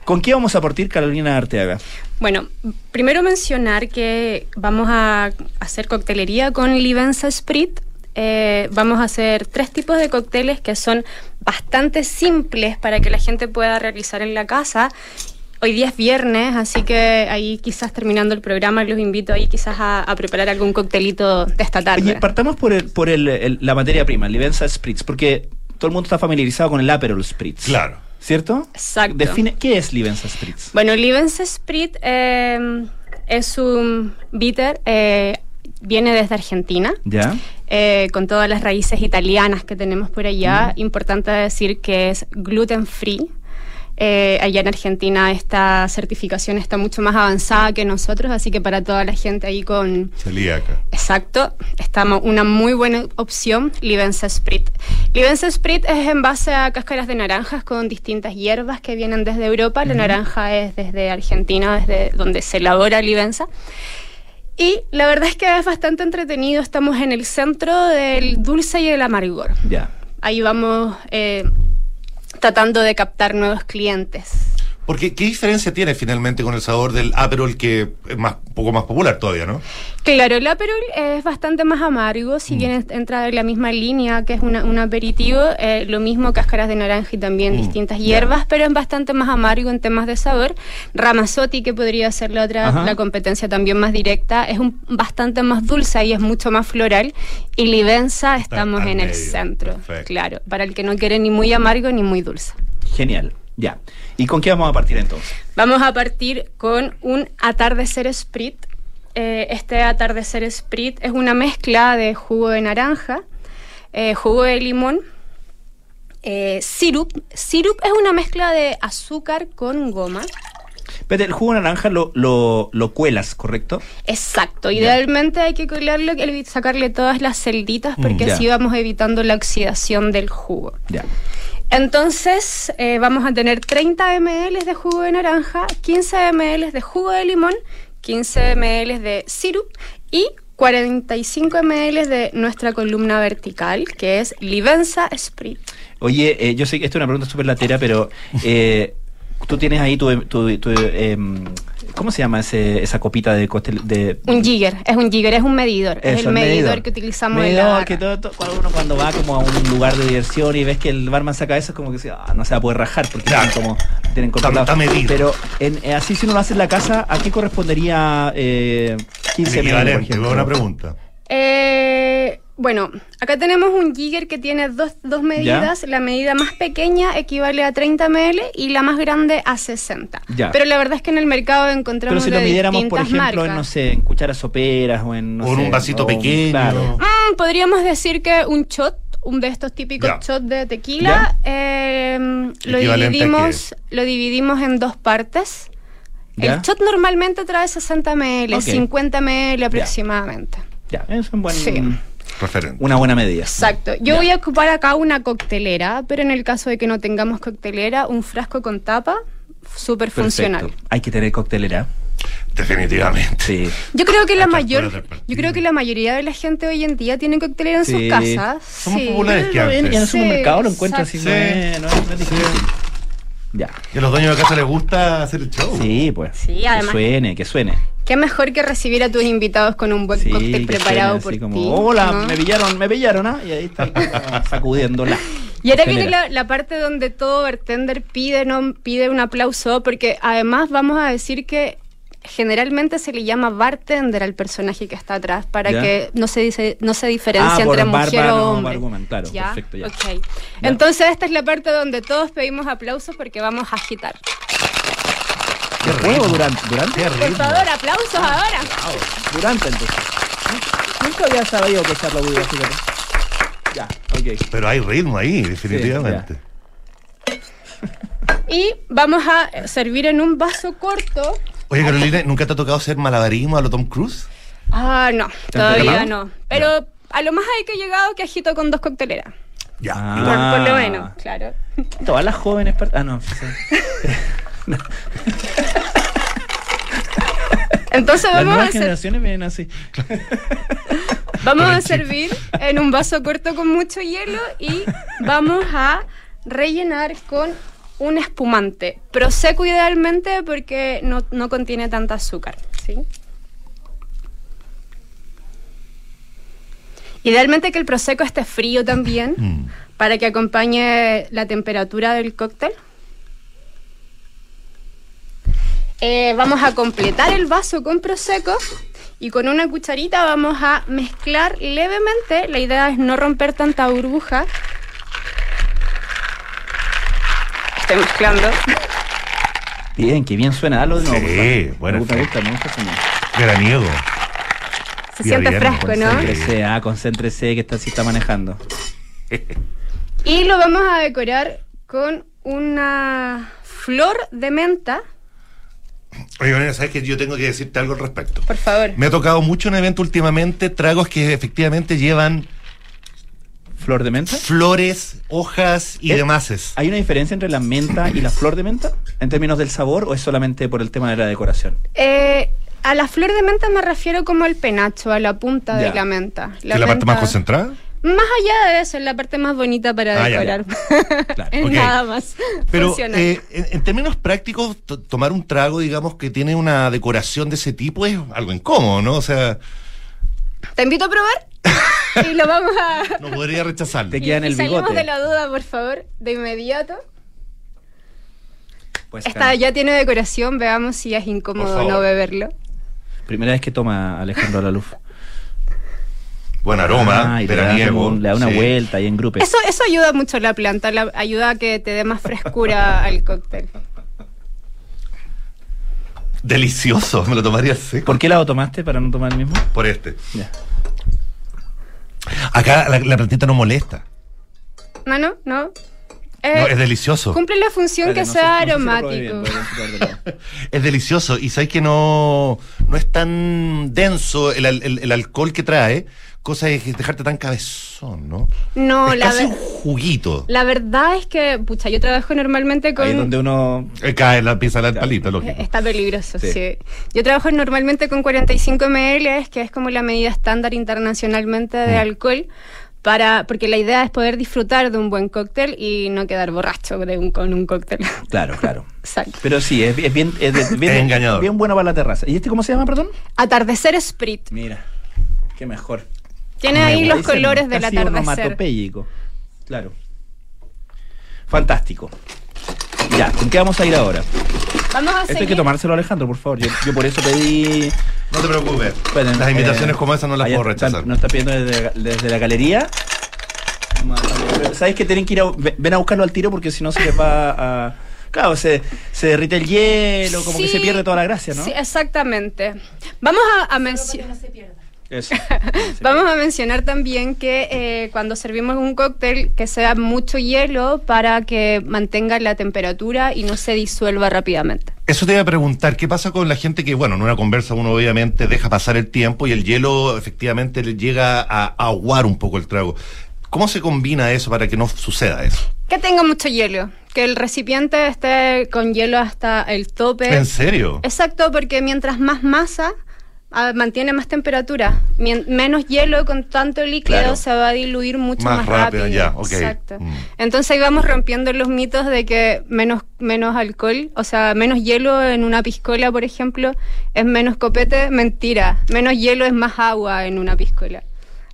¿Con qué vamos a partir, Carolina Arteaga? Bueno, primero mencionar que vamos a hacer coctelería con Livenza Sprit. Eh, vamos a hacer tres tipos de cócteles que son bastante simples para que la gente pueda realizar en la casa. Hoy día es viernes, así que ahí quizás terminando el programa los invito ahí quizás a, a preparar algún coctelito de esta tarde. Oye, partamos por, el, por el, el- la materia prima, el Livenza Spritz, porque todo el mundo está familiarizado con el Aperol Spritz. Claro. ¿Cierto? Exacto. Define, ¿Qué es Livenza Spritz? Bueno, Livenza Sprit eh, es un bitter, eh, viene desde Argentina. ¿Ya? eh, con todas las raíces italianas que tenemos por allá. Importante decir que es gluten free. Eh, allá en Argentina esta certificación está mucho más avanzada que nosotros, así que para toda la gente ahí con... Celíaca. Exacto, estamos una muy buena opción, Livenza Sprit. Livenza Sprit es en base a cáscaras de naranjas con distintas hierbas que vienen desde Europa. La naranja es desde Argentina, desde donde se elabora Livenza. Y la verdad es que es bastante entretenido. Estamos en el centro del dulce y el amargor. Ya. Ahí vamos eh, tratando de captar nuevos clientes. Porque, ¿qué diferencia tiene finalmente con el sabor del Aperol que es más, un poco más popular todavía, no? Claro, el Aperol es bastante más amargo, si bien es- entra en la misma línea que es una- un aperitivo, eh, lo mismo cáscaras de naranja y también distintas hierbas, pero es bastante más amargo en temas de sabor. Ramazotti, que podría ser la otra, Ajá. la competencia también más directa, es un, bastante más dulce y es mucho más floral. Y Livenza estamos en el centro, Perfecto. claro, para el que no quiere ni muy amargo ni muy dulce. Genial. Ya. ¿Y con qué vamos a partir entonces? Vamos a partir con un atardecer sprit. Eh, este atardecer sprit es una mezcla de jugo de naranja, eh, jugo de limón, eh, sirup. Sirup es una mezcla de azúcar con goma. Pero el jugo de naranja lo, lo, lo cuelas, ¿correcto? Exacto. Idealmente hay que colarlo, sacarle todas las celditas porque Mm, ya. así vamos evitando la oxidación del jugo. Ya. Entonces eh, vamos a tener 30 ml de jugo de naranja, 15 ml de jugo de limón, 15 ml de sirup y 45 ml de nuestra columna vertical, que es Livenza Sprit. Oye, eh, yo sé que esta es una pregunta súper latera, pero eh, tú tienes ahí tu... tu- tu, em, ¿Cómo se llama ese, esa copita de costel? De, Un jigger, es un jigger, es un medidor. es Eso, el el medidor, medidor. que utilizamos en la Medidor, barra. que todo, todo- cuando uno cuando va como a un lugar de diversión y ves que el barman saca eso, es como que dice, ah, no se va a poder rajar porque tienen como tienen controlado. está medido. Pero en- eh, así si uno lo hace en la casa, ¿a qué correspondería eh, 15 ml, por Equivalente, buena pregunta. Eh, bueno, acá tenemos un jigger que tiene dos, dos medidas. La medida más pequeña equivale a 30 ml y la más grande a 60. Ya. Pero la verdad es que en el mercado Pero encontramos si lo midiéramos, por ejemplo, en, no sé, en cucharas soperas o en... no O en sé, un vasito o- pequeño. Claro. Mm, podríamos decir que un shot, un de estos típicos Ya. shots de tequila, eh, lo ¿Equivalente a dividimos, lo dividimos en dos partes. Ya. El shot normalmente trae 60 ml, Ok. 50 ml aproximadamente. Ya, es un buen, Sí. Referente. una buena medida. Exacto. Yo voy a ocupar acá una coctelera, pero en el caso de que no tengamos coctelera, un frasco con tapa, súper funcional. Hay que tener coctelera. Definitivamente. Sí. Yo creo que la Hasta mayor, yo creo que la mayoría de la gente hoy en día tiene coctelera en sus casas. Somos Sí. populares que Y en, antes. y en el Sí, supermercado lo encuentro así, no no es difícil. Ya. Y a los dueños de casa les gusta hacer el show. Sí, pues. Sí, que además- suene, que suene. Qué mejor que recibir a tus invitados con un buen Sí, cóctel que preparado suene por así ti. como, hola, ¿no? me pillaron, me pillaron, ¿ah? Y ahí está [laughs] sacudiéndola. Y ahora viene la, la parte donde todo bartender pide, no, pide un aplauso, porque además vamos a decir que generalmente se le llama bartender al personaje que está atrás para Ya. que no se dice, no se diferencia Ah, por entre mujer o no, hombre. claro, ¿Ya? perfecto, ya. Ok. Entonces esta es la parte donde todos pedimos aplausos porque vamos a agitar. ¿Qué juego durante? ¿Durante? Por favor, aplausos ahora. Durante entonces. Nunca había sabido que muy fíjate. Ya, ok. Pero hay ritmo ahí, definitivamente. Y vamos a servir en un vaso corto. Oye, Carolina, ¿nunca te ha tocado hacer malabarismo a lo Tom Cruise? Ah, no, ¿Te han todavía no. Pero a lo más hay que he llegado que agito con dos cocteleras. Ya. Por, por lo menos, claro. Todas las jóvenes. Ah, no. sí. [laughs] Entonces Las vamos a, nuevas hacer- generaciones vienen así. vamos a servir en un vaso corto con mucho hielo y vamos a rellenar con un espumante. Prosecco idealmente porque no, no contiene tanta azúcar. ¿sí? Idealmente que el prosecco esté frío también Mm. para que acompañe la temperatura del cóctel. Eh, vamos a completar el vaso con prosecco y con una cucharita vamos a mezclar levemente. La idea es no romper tanta burbuja. Estoy mezclando. Bien, que bien suena. Dalo de nuevo. Sí, favor. buen me gusta, me gusta, me gusta sonar. Veraniego. Se siente fresco, ¿no? Concéntrese, ah, concéntrese que está, sí está manejando. Y lo vamos a decorar con una flor de menta. Oye, ¿sabes que yo tengo que decirte algo al respecto? Por favor. Me ha tocado mucho en evento últimamente tragos que efectivamente llevan ¿Flor de menta? flores, hojas y ¿Eh? demás. ¿Hay una diferencia entre la menta y la flor de menta? ¿En términos del sabor o es solamente por el tema de la decoración? Eh, a la flor de menta me refiero como el penacho, a la punta Ya. de la menta. ¿Que la parte más concentrada? Más allá de eso, es la parte más bonita para Ah, ya, decorar. Claro, [laughs] es nada más. Pero eh, en, en términos prácticos, to- tomar un trago, digamos, que tiene una decoración de ese tipo es algo incómodo, ¿no? O sea, Te invito a probar y lo vamos a. no podría rechazarlo. Te queda en y el salimos bigote. de la duda, por favor, de inmediato. Pues, Esta claro. ya tiene decoración, veamos si es incómodo no beberlo. Primera vez que toma Alejandro la luz. Buen aroma, Ah, y le da, veraniego. le da una sí. vuelta ahí en grupo. Eso, eso ayuda mucho a la planta, la- ayuda a que te dé más frescura [laughs] al cóctel. Delicioso, me lo tomaría seco. ¿Por qué lado tomaste para no tomar el mismo? Por este. Ya. Acá la, la plantita no molesta. No, no, no. Eh, No, es delicioso. Cumple la función que no sea no aromático. bien, [laughs] Es delicioso. Y sabes que no, no es tan denso el- el alcohol que trae, cosa de dejarte tan cabezón, ¿no? No, es la, casi ver- un juguito. la verdad es que, pucha, yo trabajo normalmente con... Ahí donde uno... Eh, cae la pieza del palito, lógico. Está peligroso, Sí. sí. Yo trabajo normalmente con 45 ml, que es como la medida estándar internacionalmente de Mm. alcohol, para, porque la idea es poder disfrutar de un buen cóctel y no quedar borracho de un, con un cóctel. [laughs] Claro, claro. Exacto. Pero sí, es, es bien, es de- [laughs] bien, Es engañador. bien bueno para la terraza. ¿Y este cómo se llama, perdón? Atardecer Sprit. Mira, qué mejor. Tiene ahí los colores del atardecer. onomatopéyico. Claro. Fantástico. Ya, ¿con qué vamos a ir ahora? Vamos a Esto hay que tomárselo, Alejandro, por favor. Yo, yo por eso pedí. No te preocupes. Las eh, invitaciones como esas no las puedo está- rechazar. No está pidiendo desde, desde la galería. ¿Sabes que tienen que ir a, ven a buscarlo al tiro porque si no se les va a. Claro, se, se derrite el hielo, como que se pierde toda la gracia, ¿no? Sí, exactamente. Vamos a, a mencionar. Eso. [laughs] Vamos a mencionar también que eh, cuando servimos un cóctel que sea mucho hielo para que mantenga la temperatura y no se disuelva rápidamente. Eso te iba a preguntar, ¿qué pasa con la gente que, bueno, en una conversa uno obviamente deja pasar el tiempo y el hielo efectivamente le llega a aguar un poco el trago? ¿Cómo se combina eso para que no suceda eso? Que tenga mucho hielo, que el recipiente esté con hielo hasta el tope. ¿En serio? Exacto, porque mientras más masa, ah, mantiene más temperatura. Mien- menos hielo con tanto líquido Claro. se va a diluir mucho Más más, rápido, rápido. ya, ok. Exacto. Mm. Entonces ahí vamos rompiendo los mitos de que menos, menos alcohol, o sea, menos hielo en una piscola, por ejemplo, es menos copete. Mentira, menos hielo es más agua en una piscola.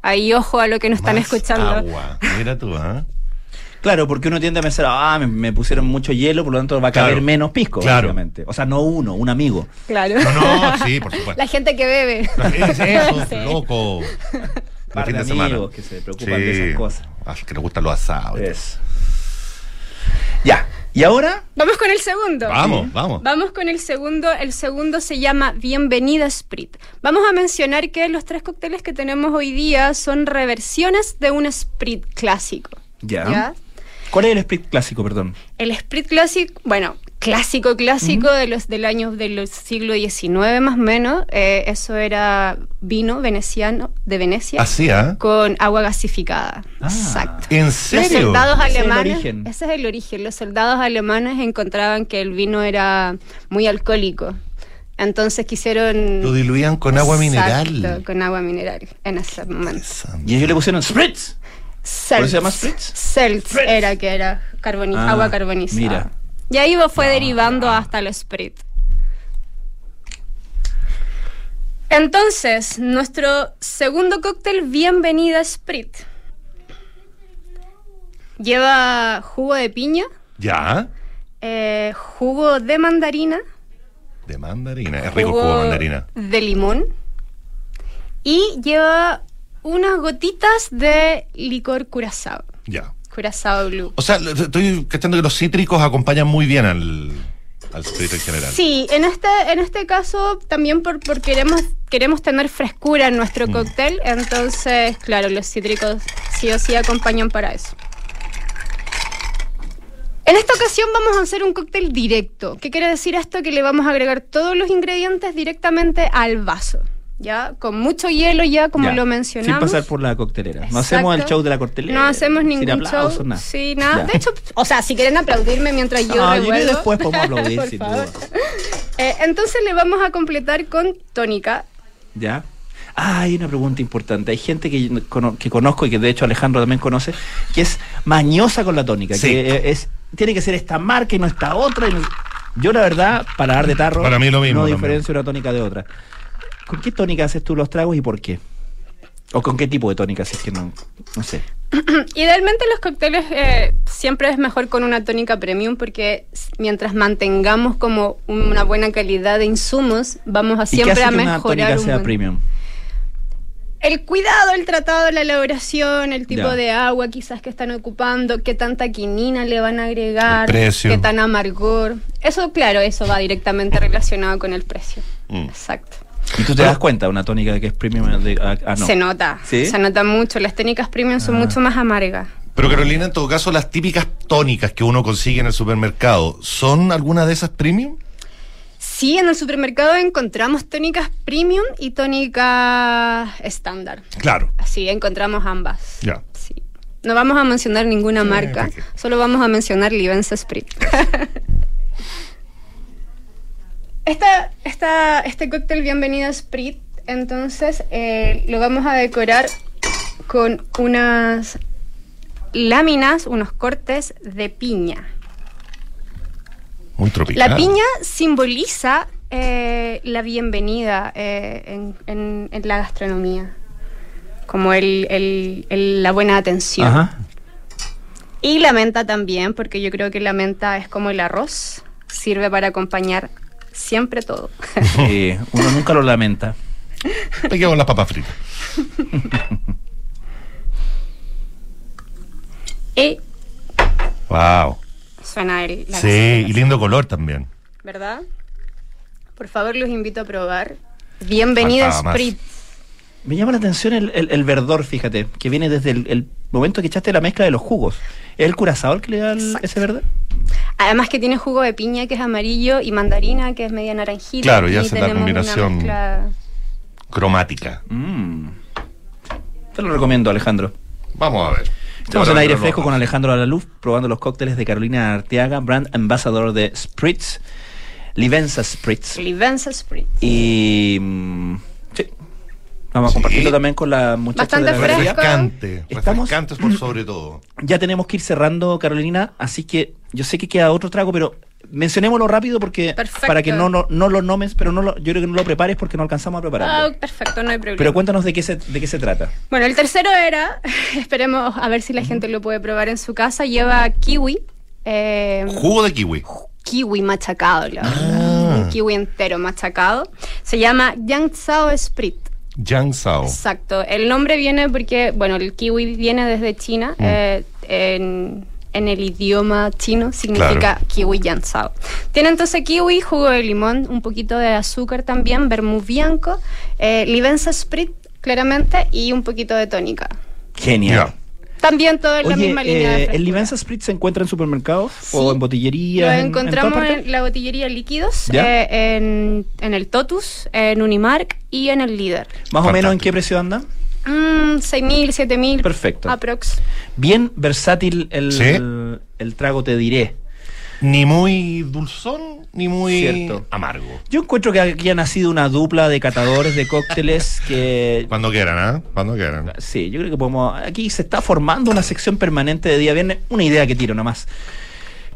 Ahí ojo a lo que nos están escuchando. Agua. Mira tú, ¿ah? Claro, porque uno tiende a pensar, ah, me, me pusieron mucho hielo, por lo tanto va a caber Claro. menos pisco, Claro. básicamente. O sea, no uno, un amigo. Claro. No, no, sí, por [laughs] supuesto. La gente que bebe. [laughs] Es eso, Sí. loco. Par de de semana. amigos que se preocupan de esas cosas. Ah, que les gustan los asados. Es. Ya. ¿Y ahora? Vamos con el segundo. Vamos, vamos. Vamos con el segundo. El segundo se llama Bienvenida Sprit. Vamos a mencionar que los tres cócteles que tenemos hoy día son reversiones de un Sprit clásico. Ya. ¿Ya? ¿Cuál es el split clásico, perdón? El Sprit clásico, bueno, clásico, clásico de los del año del siglo XIX más o menos. eh, eso era vino veneciano de Venecia Así, ¿ah? con agua gasificada. Exacto. ¿En Los serio? soldados Ese es el alemanes, origen. ese es el origen. Los soldados alemanes encontraban que el vino era muy alcohólico. Entonces quisieron. Lo diluían con agua Exacto, mineral. con agua mineral en ese momento. Y ellos le pusieron spritz. ¿Por eso se llama Seltz. spritz? Seltz era que era carboni- Ah, agua carbonizada. mira. Y ahí fue derivando hasta el sprit. Entonces, nuestro segundo cóctel, Bienvenida Sprit. Lleva jugo de piña, ¿Ya? eh, jugo de mandarina, De mandarina. Es rico el jugo de mandarina. de limón y lleva unas gotitas de licor curazao. Ya. Curazao Blue. O sea, estoy cachando que los cítricos acompañan muy bien al, al en general. Sí, en este, en este caso también por, por queremos, queremos tener frescura en nuestro cóctel, entonces, claro, los cítricos sí o sí acompañan para eso. En esta ocasión vamos a hacer un cóctel directo. ¿Qué quiere decir esto? Que le vamos a agregar todos los ingredientes directamente al vaso. ¿Ya? Con mucho hielo ya, como Ya, lo Sin mencionamos. pasar por la coctelera. No Exacto. hacemos el show de la coctelera. No hacemos sin ningún aplausos, show. nada. Sí, nada. Ya. De hecho, o sea, si quieren aplaudirme mientras yo No, yo revuelvo. después podemos [laughs] aplaudir, sin favor. duda. Eh, entonces le vamos a completar con tónica. ¿Ya? Ah, hay una pregunta importante. Hay gente que, que conozco y que de hecho Alejandro también conoce, que es mañosa con la tónica. Sí. Que eh, es, tiene que ser esta marca y no esta otra. y no- Yo la verdad, para dar de tarro, Para mí lo mismo no también. diferencio una tónica de otra. ¿Con qué tónica haces tú los tragos y por qué? ¿O con qué tipo de tónica? Si es que no, no sé. [clears throat] Idealmente los cócteles eh, siempre es mejor con una tónica premium porque mientras mantengamos como una buena calidad de insumos, vamos a ¿Y qué siempre hace a que una mejorar tónica un sea buen- premium? El cuidado, el tratado, la elaboración, el tipo Ya. de agua quizás que están ocupando, qué tanta quinina le van a agregar, qué tan amargor. Eso, claro, eso va directamente [laughs] relacionado con el precio. Mm. Exacto. ¿Y tú te das cuenta una tónica de que es premium? de- ah, ah, no. Se nota, ¿Sí? se nota mucho. Las técnicas premium son Ah. mucho más amargas. Pero Carolina, en todo caso, las típicas tónicas que uno consigue en el supermercado, ¿son alguna de esas premium? Sí, en el supermercado encontramos tónicas premium y tónicas estándar. Claro. Sí, encontramos ambas. Ya. No vamos a mencionar ninguna marca, solo vamos a mencionar Livenza Sprit. [laughs] esta, esta, este cóctel Bienvenido Sprit, entonces eh, lo vamos a decorar con unas láminas, unos cortes de piña. Muy tropical. La piña simboliza eh, la bienvenida eh, en, en- en la gastronomía, como el, el- el- la buena atención. Ajá. Y la menta también, porque yo creo que la menta es como el arroz, sirve para acompañar siempre todo. [laughs] Sí, uno nunca lo lamenta. Te quedo con las papas fritas. [laughs] y Wow. suena el, la Sí, y lindo color también. ¿verdad? Por favor, los invito a probar. Más. Sprit. Me llama la atención el, el- el verdor, fíjate, que viene desde el, el momento que echaste la mezcla de los jugos. ¿Es el curazao el que le da el- ese verdor? Además que tiene jugo de piña que es amarillo y mandarina que es media naranjita. Claro, ya y hace la combinación. mezcla- Cromática. Mm. Te lo recomiendo, Alejandro. Vamos a ver. Estamos en aire fresco con Alejandro Alaluz, probando los cócteles de Carolina Arteaga, brand ambassador de Spritz, Livenza Spritz. Livenza Sprit. Y. mm, sí. Vamos a compartirlo también con la muchacha de la Bastante galería. Refrescante. Estamos- Refrescantes por sobre todo. Ya tenemos que ir cerrando, Carolina, así que yo sé que queda otro trago, pero mencionémoslo rápido porque Perfecto. para que no, no, no lo nomes, pero no lo, yo creo que no lo prepares porque no alcanzamos a prepararlo. Ah, perfecto, no hay problema. pero cuéntanos de qué se, de qué se trata. Bueno, el tercero era, [laughs] esperemos a ver si la gente lo puede probar en su casa, lleva kiwi. eh, Jugo de kiwi. kiwi machacado, la verdad. Ah. Un kiwi entero machacado. Se llama Yangzhou Sprit. Yang Sao. Exacto. El nombre viene porque, bueno, el kiwi viene desde China. Mm. eh, en, en el idioma chino significa Claro. kiwi yansao. Tiene entonces kiwi, jugo de limón, un poquito de azúcar también, vermouth bianco, eh, livenza sprit, claramente, y un poquito de tónica. Genial. También todo en la misma línea de eh, frescura. ¿el Livenza Spritz se encuentra en supermercados o en Lo botillerías? en- en todas encontramos en, la botillería Líquidos, eh, en, en el Totus, en Unimark y en el Líder. Más o menos en qué precio anda? Mm, 6.000, 7.000. Perfecto. Aprox. Bien versátil el, Sí. el, el trago, te diré. Ni muy dulzón, ni muy Cierto. amargo. Yo encuentro que aquí ha nacido una dupla de catadores de cócteles [laughs] que... Cuando quieran, ¿ah? Cuando quieran. Sí, yo creo que podemos... Aquí se está formando una sección permanente de día viernes. Una idea que tiro nomás.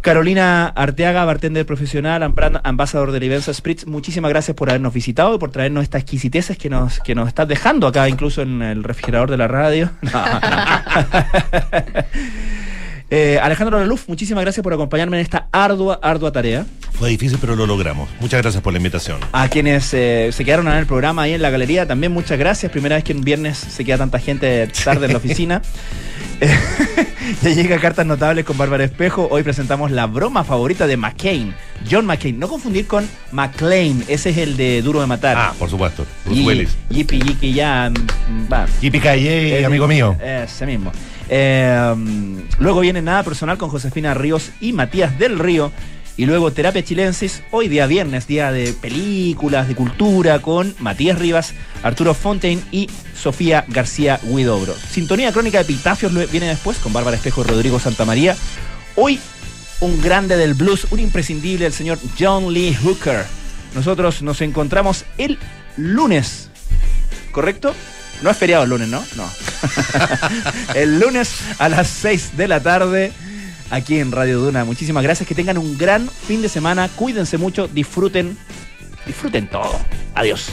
Carolina Arteaga, bartender profesional, ambasador de Livenza Spritz, muchísimas gracias por habernos visitado y por traernos estas exquisiteces que nos, que nos estás dejando acá, incluso en el refrigerador de la radio. [laughs] Eh, Alejandro Laluf, muchísimas gracias por acompañarme en esta ardua, ardua tarea. Fue difícil, pero lo logramos. Muchas gracias por la invitación. A quienes eh, se quedaron en el programa ahí en la galería, también muchas gracias. Primera vez que en viernes se queda tanta gente tarde en la oficina. [laughs] Eh, [laughs] ya llega Cartas Notables con Bárbara Espejo. Hoy presentamos la broma favorita de McCain, John McCain. No confundir con McClain, ese es el de Duro de Matar. Ah, por supuesto. Bruce Y- Willis. Yippee, yippee, ya. va. Yippee Calle, amigo mío. Ese mismo. Mm, luego viene Nada Personal con Josefina Ríos y Matías del Río. Y luego Terapia Chilensis, hoy día viernes, día de películas, de cultura, con Matías Rivas, Arturo Fontaine y Sofía García Huidobro. Sintonía crónica de Epitafios viene después con Bárbara Espejo y Rodrigo Santamaría. Hoy un grande del blues, un imprescindible, el señor John Lee Hooker. Nosotros nos encontramos el lunes, ¿correcto? No es feriado el lunes, ¿no? No. [laughs] el lunes a las 6 de la tarde aquí en Radio Duna. Muchísimas gracias, que tengan un gran fin de semana, cuídense mucho, disfruten, disfruten todo. Adiós.